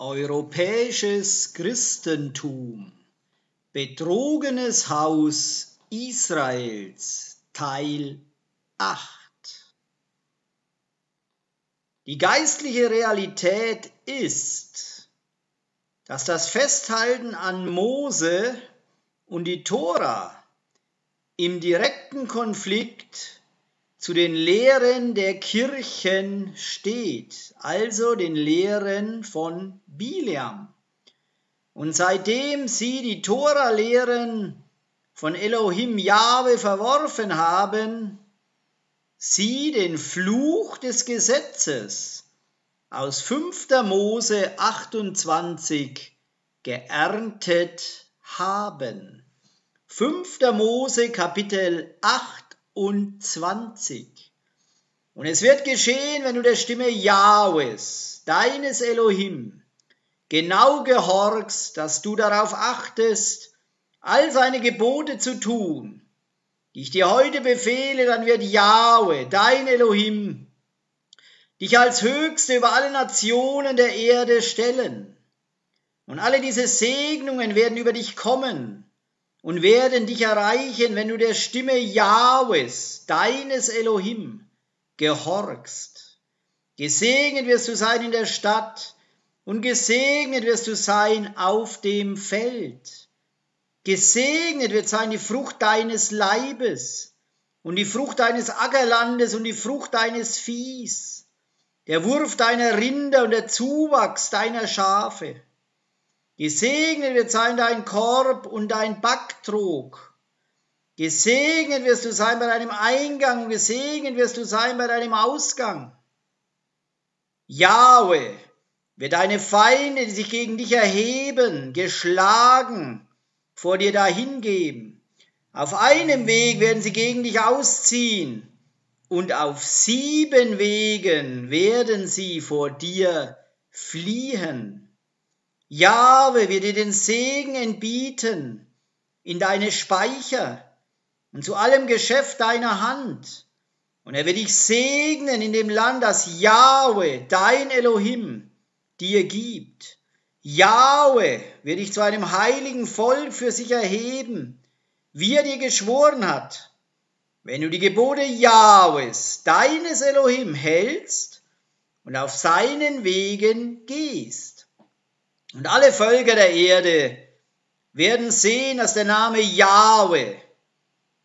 Europäisches Christentum. Betrogenes Haus Israels Teil 8 Die geistliche Realität ist, dass das Festhalten an Mose und die Tora im direkten Konflikt zu den Lehren der Kirchen steht, also den Lehren von Biliam. Und seitdem sie die Tora-Lehren von Elohim Jahwe verworfen haben, sie den Fluch des Gesetzes aus 5. Mose 28 geerntet haben. 5. Mose Kapitel 8 und 20. Und es wird geschehen, wenn du der Stimme Jahwes, deines Elohim, genau gehorchst, dass du darauf achtest, all seine Gebote zu tun, die ich dir heute befehle, dann wird Jahwe, dein Elohim, dich als Höchste über alle Nationen der Erde stellen. Und alle diese Segnungen werden über dich kommen und werden dich erreichen, wenn du der Stimme Jahwes, deines Elohim, gehorchst. Gesegnet wirst du sein in der Stadt und gesegnet wirst du sein auf dem Feld. Gesegnet wird sein die Frucht deines Leibes und die Frucht deines Ackerlandes und die Frucht deines Viehs, der Wurf deiner Rinder und der Zuwachs deiner Schafe Gesegnet wird sein dein Korb und dein Backtrog. Gesegnet wirst du sein bei deinem Eingang und gesegnet wirst du sein bei deinem Ausgang. Jahwe wird deine Feinde, die sich gegen dich erheben, geschlagen, vor dir dahingeben. Auf einem Weg werden sie gegen dich ausziehen und auf sieben Wegen werden sie vor dir fliehen. Jahwe wird dir den Segen entbieten in deine Speicher und zu allem Geschäft deiner Hand. Und er wird dich segnen in dem Land, das Jahwe, dein Elohim, dir gibt. Jahwe wird dich zu einem heiligen Volk für sich erheben, wie er dir geschworen hat. Wenn du die Gebote Jahwes, deines Elohim, hältst und auf seinen Wegen gehst. Und alle Völker der Erde werden sehen, dass der Name Jahwe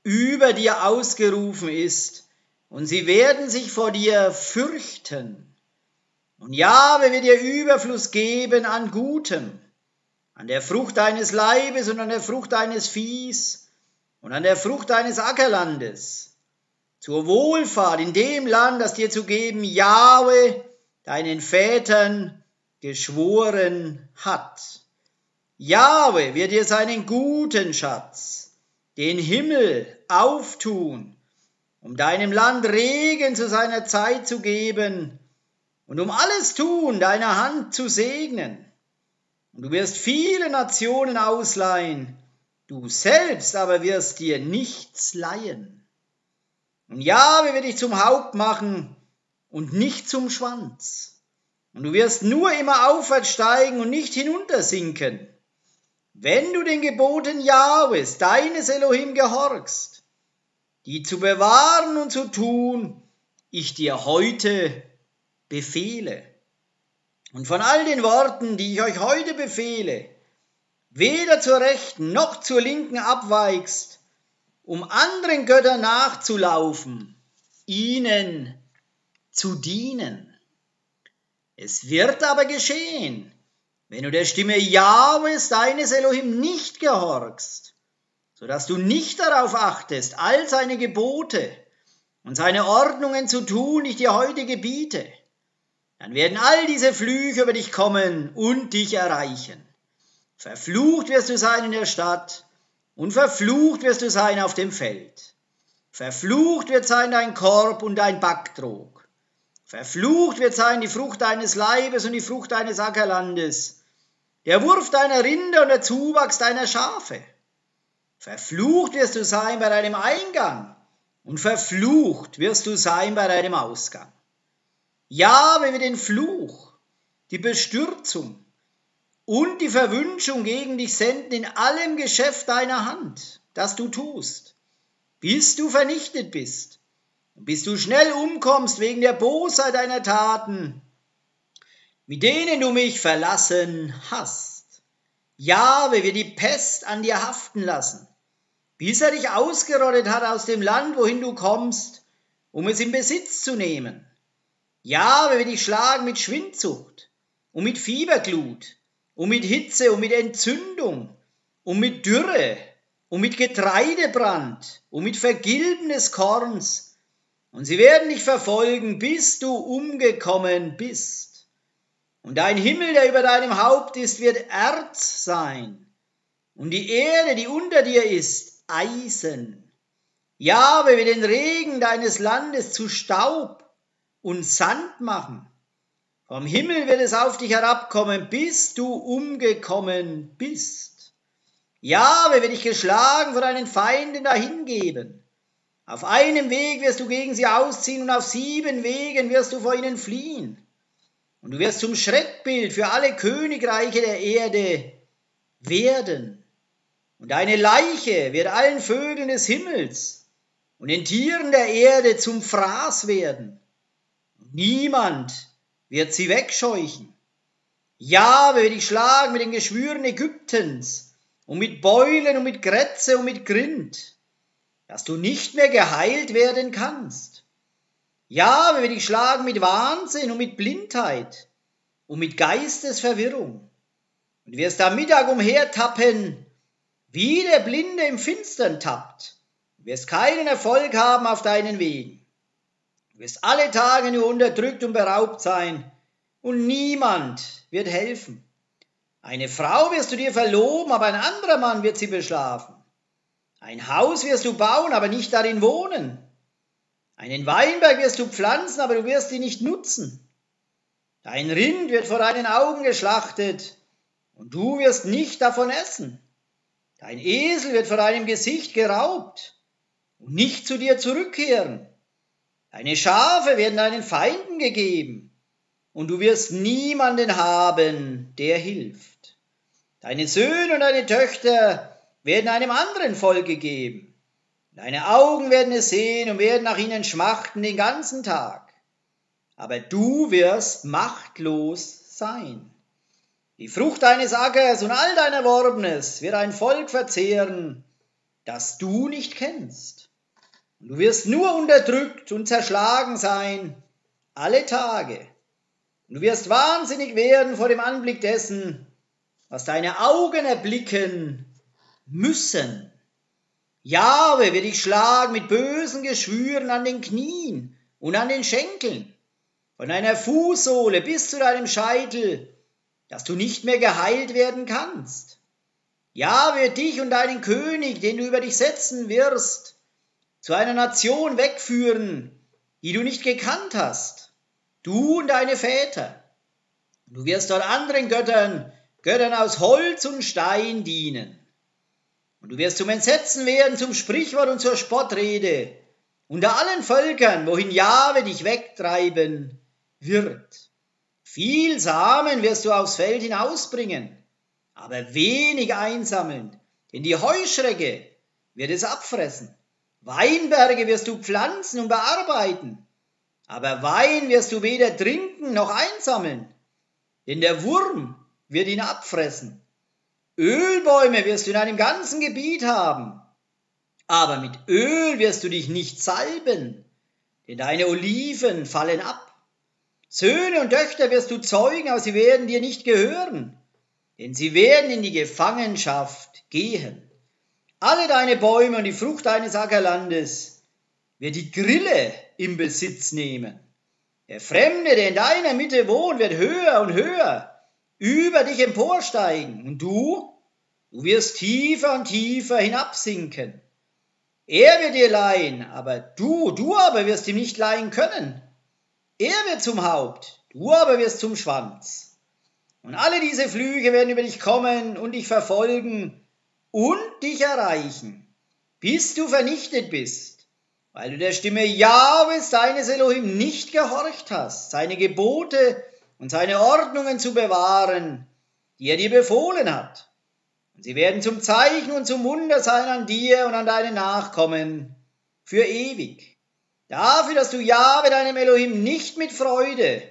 über dir ausgerufen ist und sie werden sich vor dir fürchten. Und Jahwe wird dir Überfluss geben an Gutem, an der Frucht deines Leibes und an der Frucht deines Viehs und an der Frucht deines Ackerlandes, zur Wohlfahrt in dem Land, das dir zu geben Jahwe, deinen Vätern, geschworen hat. Jahwe wird dir seinen guten Schatz, den Himmel, auftun, um deinem Land Regen zu seiner Zeit zu geben und um alles Tun deiner Hand zu segnen. Und du wirst viele Nationen ausleihen, du selbst aber wirst dir nichts leihen. Und Jahwe wird dich zum Haupt machen und nicht zum Schwanz. Und du wirst nur immer aufwärts steigen und nicht hinuntersinken. Wenn du den Geboten Jahwes, deines Elohim, gehorchst, die zu bewahren und zu tun, ich dir heute befehle. Und von all den Worten, die ich euch heute befehle, weder zur rechten noch zur linken abweigst, um anderen Göttern nachzulaufen, ihnen zu dienen. Es wird aber geschehen, wenn du der Stimme Jahwes deines Elohim nicht gehorchst, so dass du nicht darauf achtest, all seine Gebote und seine Ordnungen zu tun, die ich dir heute gebiete, dann werden all diese Flüche über dich kommen und dich erreichen. Verflucht wirst du sein in der Stadt und verflucht wirst du sein auf dem Feld. Verflucht wird sein dein Korb und dein Backtrog. Verflucht wird sein die Frucht deines Leibes und die Frucht deines Ackerlandes, der Wurf deiner Rinder und der Zuwachs deiner Schafe. Verflucht wirst du sein bei deinem Eingang und verflucht wirst du sein bei deinem Ausgang. Ja, wenn wir den Fluch, die Bestürzung und die Verwünschung gegen dich senden in allem Geschäft deiner Hand, das du tust, bis du vernichtet bist bis du schnell umkommst wegen der Bosheit deiner Taten, mit denen du mich verlassen hast. Jahwe wird die Pest an dir haften lassen, bis er dich ausgerottet hat aus dem Land, wohin du kommst, um es in Besitz zu nehmen. Jahwe wird dich schlagen mit Schwindsucht und mit Fieberglut und mit Hitze und mit Entzündung und mit Dürre und mit Getreidebrand und mit Vergilben des Korns. Und sie werden dich verfolgen, bis du umgekommen bist. Und dein Himmel, der über deinem Haupt ist, wird Erz sein. Und die Erde, die unter dir ist, Eisen. Jahwe wird den Regen deines Landes zu Staub und Sand machen. Vom Himmel wird es auf dich herabkommen, bis du umgekommen bist. Jahwe wird dich geschlagen vor deinen Feinden dahingeben. Auf einem Weg wirst du gegen sie ausziehen und auf sieben Wegen wirst du vor ihnen fliehen. Und du wirst zum Schreckbild für alle Königreiche der Erde werden. Und deine Leiche wird allen Vögeln des Himmels und den Tieren der Erde zum Fraß werden. Und niemand wird sie wegscheuchen. Jahwe wird dich schlagen mit den Geschwüren Ägyptens und mit Beulen und mit Grätze und mit Grind, dass du nicht mehr geheilt werden kannst. Jahwe wird dich schlagen mit Wahnsinn und mit Blindheit und mit Geistesverwirrung. Und wirst am Mittag umhertappen, wie der Blinde im Finstern tappt. Du wirst keinen Erfolg haben auf deinen Wegen. Du wirst alle Tage nur unterdrückt und beraubt sein, und niemand wird helfen. Eine Frau wirst du dir verloben, aber ein anderer Mann wird sie beschlafen. Ein Haus wirst du bauen, aber nicht darin wohnen. Einen Weinberg wirst du pflanzen, aber du wirst ihn nicht nutzen. Dein Rind wird vor deinen Augen geschlachtet, und du wirst nicht davon essen. Dein Esel wird vor deinem Gesicht geraubt und nicht zu dir zurückkehren. Deine Schafe werden deinen Feinden gegeben, und du wirst niemanden haben, der hilft. Deine Söhne und deine Töchter werden einem anderen Volk gegeben. Deine Augen werden es sehen und werden nach ihnen schmachten den ganzen Tag. Aber du wirst machtlos sein. Die Frucht deines Ackers und all dein Erworbenes wird ein Volk verzehren, das du nicht kennst. Du wirst nur unterdrückt und zerschlagen sein, alle Tage. Du wirst wahnsinnig werden vor dem Anblick dessen, was deine Augen erblicken müssen. Jahwe wird dich schlagen mit bösen Geschwüren an den Knien und an den Schenkeln, von deiner Fußsohle bis zu deinem Scheitel, dass du nicht mehr geheilt werden kannst. Ja wird dich und deinen König, den du über dich setzen wirst, zu einer Nation wegführen, die du nicht gekannt hast, du und deine Väter. Du wirst dort anderen Göttern, Göttern aus Holz und Stein dienen. Und du wirst zum Entsetzen werden, zum Sprichwort und zur Spottrede unter allen Völkern, wohin Jahwe dich wegtreiben wird. Viel Samen wirst du aufs Feld hinausbringen, aber wenig einsammeln, denn die Heuschrecke wird es abfressen. Weinberge wirst du pflanzen und bearbeiten, aber Wein wirst du weder trinken noch einsammeln, denn der Wurm wird ihn abfressen. Ölbäume wirst du in einem ganzen Gebiet haben, aber mit Öl wirst du dich nicht salben, denn deine Oliven fallen ab. Söhne und Töchter wirst du zeugen, aber sie werden dir nicht gehören, denn sie werden in die Gefangenschaft gehen. Alle deine Bäume und die Frucht deines Ackerlandes wird die Grille im Besitz nehmen. Der Fremde, der in deiner Mitte wohnt, wird höher und höher über dich emporsteigen. Und du, du wirst tiefer und tiefer hinabsinken. Er wird dir leihen, aber du, du aber wirst ihm nicht leihen können. Er wird zum Haupt, du aber wirst zum Schwanz. Und alle diese Flüge werden über dich kommen und dich verfolgen und dich erreichen, bis du vernichtet bist, weil du der Stimme Jahwes deines Elohim nicht gehorcht hast, seine Gebote und seine Ordnungen zu bewahren die er dir befohlen hat. Und sie werden zum Zeichen und zum Wunder sein an dir und an deinen Nachkommen für ewig. Dafür, dass du Jahwe, deinem Elohim, nicht mit Freude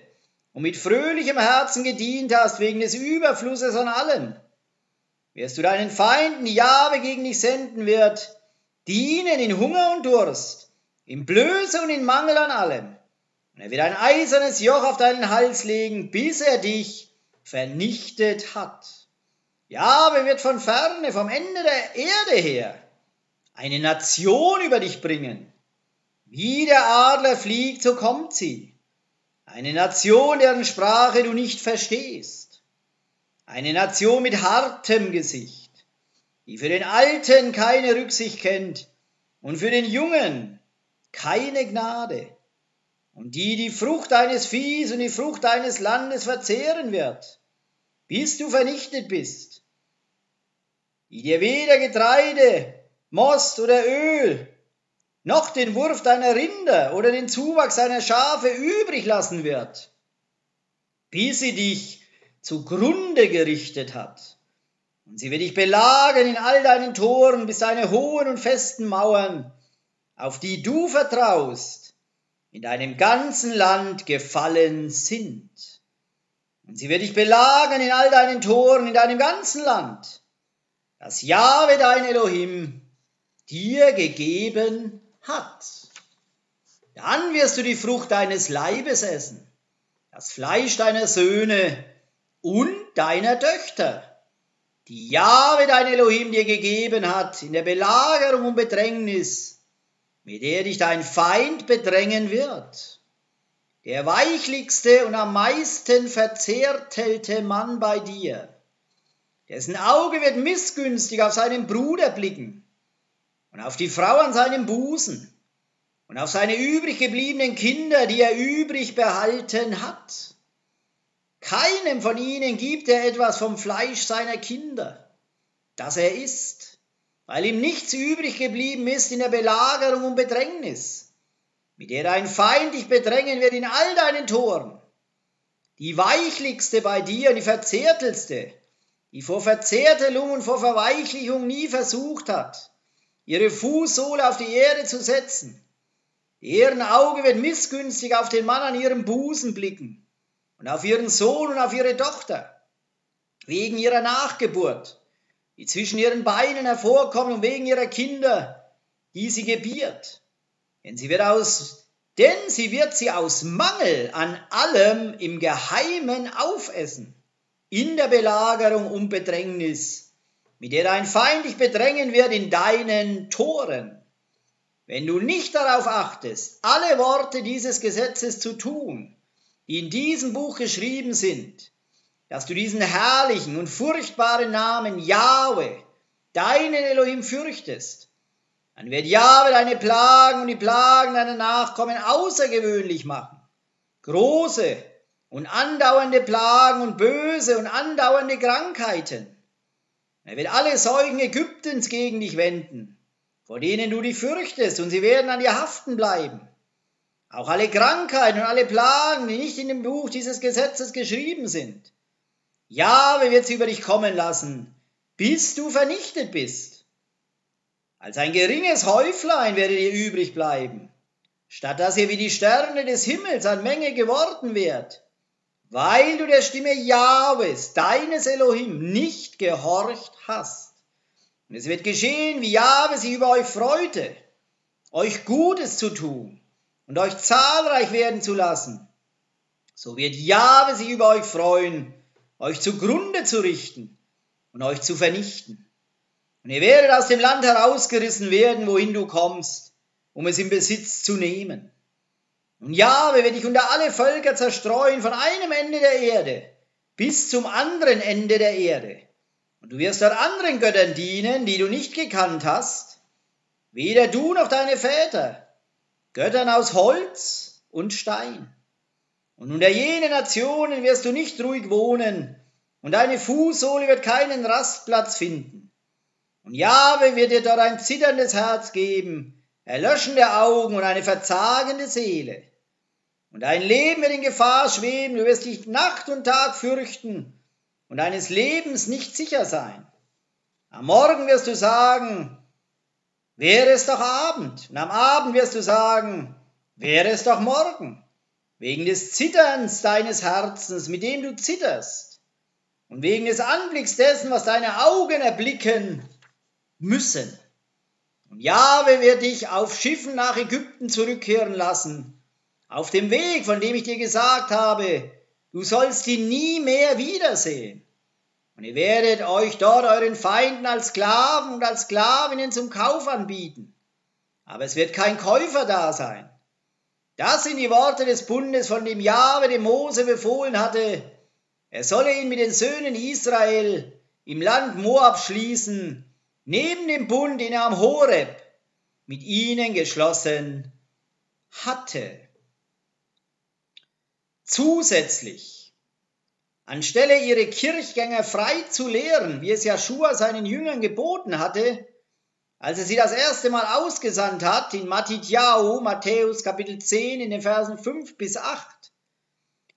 und mit fröhlichem Herzen gedient hast, wegen des Überflusses an allem, wirst du deinen Feinden, die Jahwe gegen dich senden wird, dienen in Hunger und Durst, in Blöße und in Mangel an allem. Und er wird ein eisernes Joch auf deinen Hals legen, bis er dich vernichtet hat. Jahwe wird von ferne, vom Ende der Erde her, eine Nation über dich bringen. Wie der Adler fliegt, so kommt sie. Eine Nation, deren Sprache du nicht verstehst. Eine Nation mit hartem Gesicht, die für den Alten keine Rücksicht kennt und für den Jungen keine Gnade und die die Frucht deines Viehs und die Frucht deines Landes verzehren wird, bis du vernichtet bist, die dir weder Getreide, Most oder Öl, noch den Wurf deiner Rinder oder den Zuwachs deiner Schafe übrig lassen wird, bis sie dich zugrunde gerichtet hat. Und sie wird dich belagen in all deinen Toren, bis deine hohen und festen Mauern, auf die du vertraust, in deinem ganzen Land gefallen sind. Und sie wird dich belagen in all deinen Toren, in deinem ganzen Land, das Jahwe dein Elohim dir gegeben hat. Dann wirst du die Frucht deines Leibes essen, das Fleisch deiner Söhne und deiner Töchter, die Jahwe dein Elohim dir gegeben hat in der Belagerung und Bedrängnis, mit der dich dein Feind bedrängen wird. Der weichlichste und am meisten verzehrtelte Mann bei dir, dessen Auge wird missgünstig auf seinen Bruder blicken und auf die Frau an seinem Busen und auf seine übrig gebliebenen Kinder, die er übrig behalten hat. Keinem von ihnen gibt er etwas vom Fleisch seiner Kinder, das er isst, weil ihm nichts übrig geblieben ist in der Belagerung und Bedrängnis, mit der dein Feind dich bedrängen wird in all deinen Toren. Die weichlichste bei dir und die verzehrtelste, die vor Verzärtelung und vor Verweichlichung nie versucht hat, ihre Fußsohle auf die Erde zu setzen. Deren Auge wird missgünstig auf den Mann an ihrem Busen blicken und auf ihren Sohn und auf ihre Tochter, wegen ihrer Nachgeburt, die zwischen ihren Beinen hervorkommen und wegen ihrer Kinder, die sie gebiert. Denn sie wird aus, denn sie wird sie aus Mangel an allem im Geheimen aufessen, in der Belagerung und Bedrängnis mit der dein Feind dich bedrängen wird in deinen Toren. Wenn du nicht darauf achtest, alle Worte dieses Gesetzes zu tun, die in diesem Buch geschrieben sind, dass du diesen herrlichen und furchtbaren Namen Jahwe, deinen Elohim, fürchtest, dann wird Jahwe deine Plagen und die Plagen deiner Nachkommen außergewöhnlich machen. Große und andauernde Plagen und böse und andauernde Krankheiten. Er wird alle Säugen Ägyptens gegen dich wenden, vor denen du dich fürchtest, und sie werden an dir haften bleiben. Auch alle Krankheiten und alle Plagen, die nicht in dem Buch dieses Gesetzes geschrieben sind. Jahwe wird sie über dich kommen lassen, bis du vernichtet bist. Als ein geringes Häuflein werdet ihr übrig bleiben, statt dass ihr wie die Sterne des Himmels an Menge geworden wärt weil du der Stimme Jahwes, deines Elohim, nicht gehorcht hast. Und es wird geschehen, wie Jahwe sich über euch freute, euch Gutes zu tun und euch zahlreich werden zu lassen. So wird Jahwe sich über euch freuen, euch zugrunde zu richten und euch zu vernichten. Und ihr werdet aus dem Land herausgerissen werden, wohin du kommst, um es in Besitz zu nehmen. Und Jahwe wird dich unter alle Völker zerstreuen, von einem Ende der Erde bis zum anderen Ende der Erde. Und du wirst dort anderen Göttern dienen, die du nicht gekannt hast, weder du noch deine Väter, Göttern aus Holz und Stein. Und unter jene Nationen wirst du nicht ruhig wohnen, und deine Fußsohle wird keinen Rastplatz finden. Und Jahwe wird dir dort ein zitterndes Herz geben, erlöschende Augen und eine verzagende Seele. Und dein Leben wird in Gefahr schweben, du wirst dich Nacht und Tag fürchten und deines Lebens nicht sicher sein. Am Morgen wirst du sagen, wäre es doch Abend. Und am Abend wirst du sagen, wäre es doch morgen. Wegen des Zitterns deines Herzens, mit dem du zitterst. Und wegen des Anblicks dessen, was deine Augen erblicken müssen. Und Jahwe wird dich auf Schiffen nach Ägypten zurückkehren lassen, auf dem Weg, von dem ich dir gesagt habe, du sollst ihn nie mehr wiedersehen. Und ihr werdet euch dort euren Feinden als Sklaven und als Sklavinnen zum Kauf anbieten. Aber es wird kein Käufer da sein. Das sind die Worte des Bundes, von dem Jahwe dem Mose befohlen hatte. Er solle ihn mit den Söhnen Israel im Land Moab schließen, neben dem Bund, den er am Horeb mit ihnen geschlossen hatte. Zusätzlich, anstelle ihre Kirchgänger frei zu lehren, wie es Joshua seinen Jüngern geboten hatte, als er sie das erste Mal ausgesandt hat, in Matityahu, Matthäus Kapitel 10, in den Versen 5 bis 8,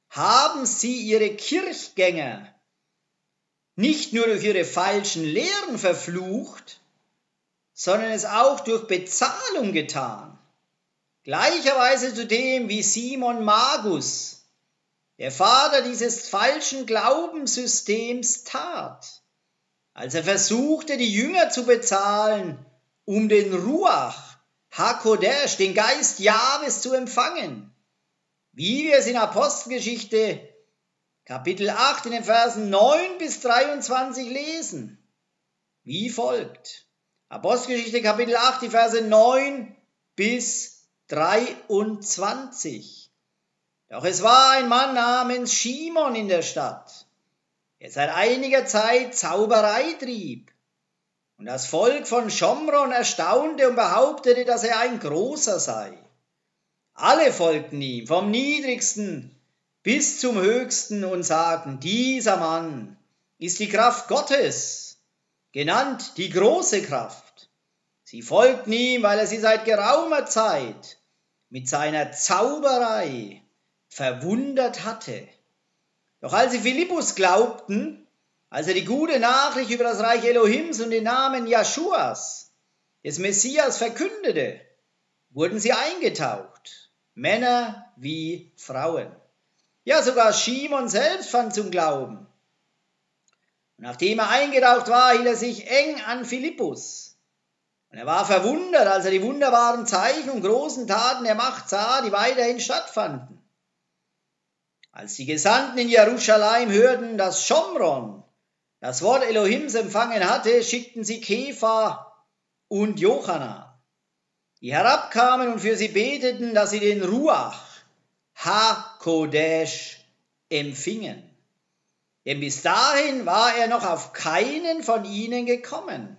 haben sie ihre Kirchgänger nicht nur durch ihre falschen Lehren verflucht, sondern es auch durch Bezahlung getan. Gleicherweise zu dem, wie Simon Magus, der Vater dieses falschen Glaubenssystems, tat, als er versuchte, die Jünger zu bezahlen, um den Ruach, Hakodesh, den Geist Jahres zu empfangen. Wie wir es in Apostelgeschichte Kapitel 8 in den Versen 9 bis 23 lesen. Wie folgt. Apostelgeschichte Kapitel 8, die Verse 9 bis 23. Doch es war ein Mann namens Shimon in der Stadt, der seit einiger Zeit Zauberei trieb. Und das Volk von Schomron erstaunte und behauptete, dass er ein großer sei. Alle folgten ihm, vom niedrigsten bis zum höchsten und sagten, dieser Mann ist die Kraft Gottes, genannt die große Kraft. Sie folgten ihm, weil er sie seit geraumer Zeit mit seiner Zauberei verwundert hatte. Doch als sie Philippus glaubten, als er die gute Nachricht über das Reich Elohims und den Namen Jeschuas, des Messias, verkündete, wurden sie eingetaucht, Männer wie Frauen. Ja, sogar Shimon selbst fand zum Glauben. Und nachdem er eingetaucht war, hielt er sich eng an Philippus. Und er war verwundert, als er die wunderbaren Zeichen und großen Taten der Macht sah, die weiterhin stattfanden. Als die Gesandten in Jerusalem hörten, dass Schomron das Wort Elohims empfangen hatte, schickten sie Kefa und Jochanan, die herabkamen und für sie beteten, dass sie den Ruach HaKodesh empfingen. Denn bis dahin war er noch auf keinen von ihnen gekommen.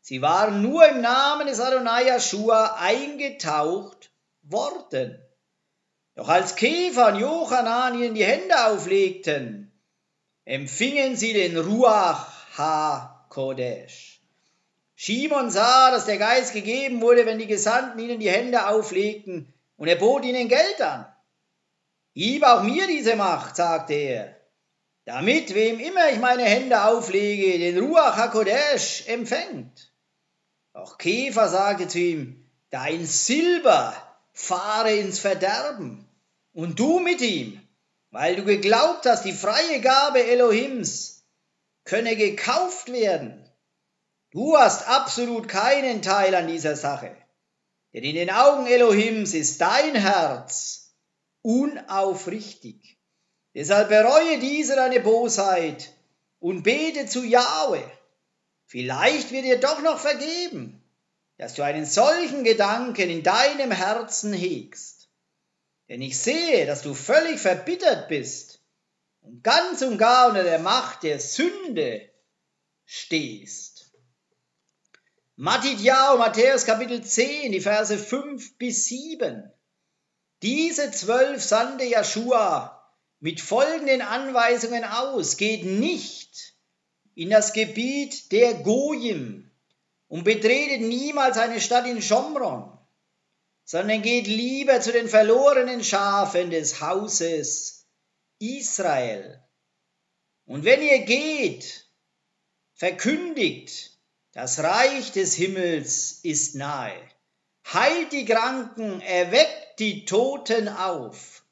Sie waren nur im Namen des Adonai Yeshua eingetaucht worden. Doch als Käfer und Jochanan ihnen die Hände auflegten, empfingen sie den Ruach HaKodesh. Shimon sah, dass der Geist gegeben wurde, wenn die Gesandten ihnen die Hände auflegten, und er bot ihnen Geld an. Gib auch mir diese Macht, sagte er, damit wem immer ich meine Hände auflege, den Ruach HaKodesh empfängt. Doch Käfer sagte zu ihm, dein Silber fahre ins Verderben und du mit ihm, weil du geglaubt hast, die freie Gabe Elohims könne gekauft werden. Du hast absolut keinen Teil an dieser Sache, denn in den Augen Elohims ist dein Herz unaufrichtig. Deshalb bereue diese deine Bosheit und bete zu Jahwe. Vielleicht wird dir doch noch vergeben, dass du einen solchen Gedanken in deinem Herzen hegst. Denn ich sehe, dass du völlig verbittert bist und ganz und gar unter der Macht der Sünde stehst. Matthäus, Matthäus Kapitel 10, die Verse 5 bis 7. Diese zwölf sandte Joshua mit folgenden Anweisungen aus. Geht nicht in das Gebiet der Gojim und betretet niemals eine Stadt in Schomron, sondern geht lieber zu den verlorenen Schafen des Hauses Israel. Und wenn ihr geht, verkündigt, das Reich des Himmels ist nahe. Heilt die Kranken, erweckt die Toten auf,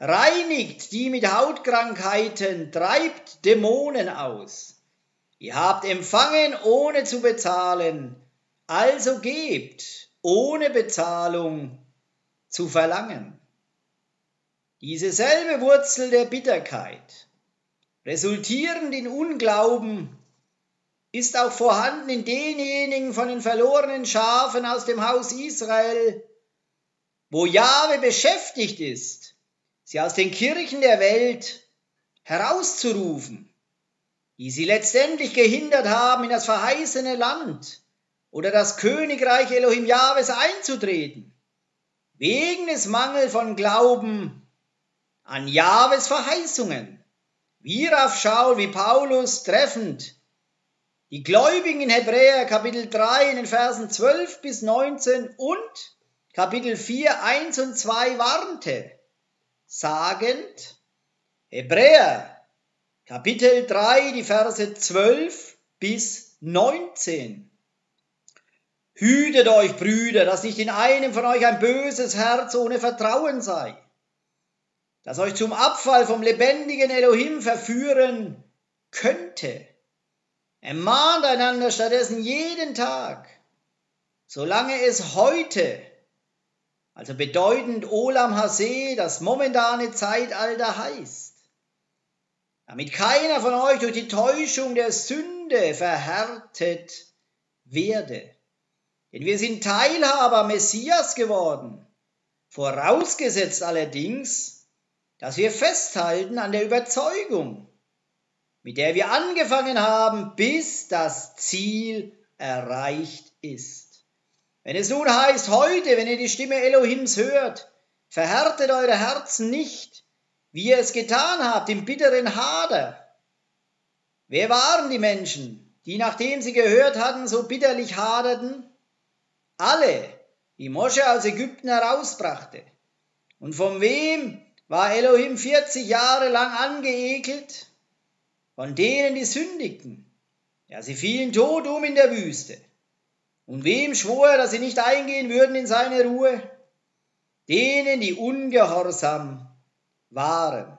reinigt die mit Hautkrankheiten, treibt Dämonen aus. Ihr habt empfangen, ohne zu bezahlen, also gebt, ohne Bezahlung zu verlangen. Diese selbe Wurzel der Bitterkeit, resultierend in Unglauben, ist auch vorhanden in denjenigen von den verlorenen Schafen aus dem Haus Israel, wo Jahwe beschäftigt ist, sie aus den Kirchen der Welt herauszurufen, die sie letztendlich gehindert haben, in das verheißene Land oder das Königreich Elohim Jahwes einzutreten, wegen des Mangels von Glauben an Jahwes Verheißungen. Wir aufschauen, wie Paulus treffend die Gläubigen in Hebräer Kapitel 3 in den Versen 12 bis 19 und Kapitel 4, 1 und 2 warnte, sagend, Hebräer Kapitel 3, die Verse 12 bis 19. Hütet euch, Brüder, dass nicht in einem von euch ein böses Herz ohne Vertrauen sei, das euch zum Abfall vom lebendigen Elohim verführen könnte. Ermahnt einander stattdessen jeden Tag, solange es heute, also bedeutend Olam Hase, das momentane Zeitalter heißt, damit keiner von euch durch die Täuschung der Sünde verhärtet werde. Denn wir sind Teilhaber Messias geworden, vorausgesetzt allerdings, dass wir festhalten an der Überzeugung, mit der wir angefangen haben, bis das Ziel erreicht ist. Wenn es nun heißt, heute, wenn ihr die Stimme Elohims hört, verhärtet eure Herzen nicht, wie ihr es getan habt im bitteren Hader. Wer waren die Menschen, die nachdem sie gehört hatten, so bitterlich haderten? Alle, die Mosche aus Ägypten herausbrachte. Und von wem war Elohim 40 Jahre lang angeekelt? von denen, die sündigten. Ja, sie fielen tot um in der Wüste. Und wem schwor er, dass sie nicht eingehen würden in seine Ruhe? Denen, die ungehorsam waren.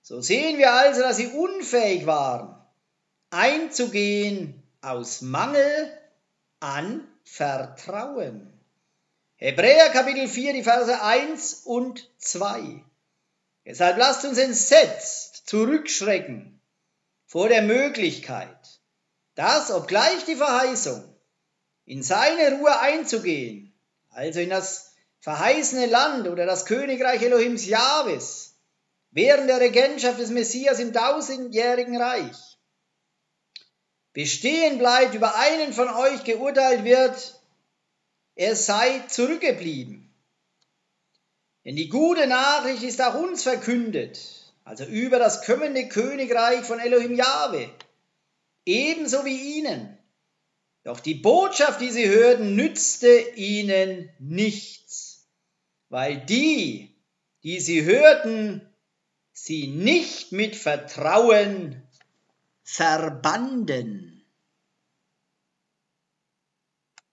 So sehen wir also, dass sie unfähig waren, einzugehen aus Mangel an Vertrauen. Hebräer Kapitel 4, die Verse 1 und 2. Deshalb lasst uns entsetzt zurückschrecken vor der Möglichkeit, dass, obgleich die Verheißung, in seine Ruhe einzugehen, also in das verheißene Land oder das Königreich Elohims Jahwes, während der Regentschaft des Messias im tausendjährigen Reich, bestehen bleibt, über einen von euch geurteilt wird, er sei zurückgeblieben. Denn die gute Nachricht ist auch uns verkündet, also über das kommende Königreich von Elohim Jahwe, ebenso wie ihnen. Doch die Botschaft, die sie hörten, nützte ihnen nichts, weil die, die sie hörten, sie nicht mit Vertrauen verbanden.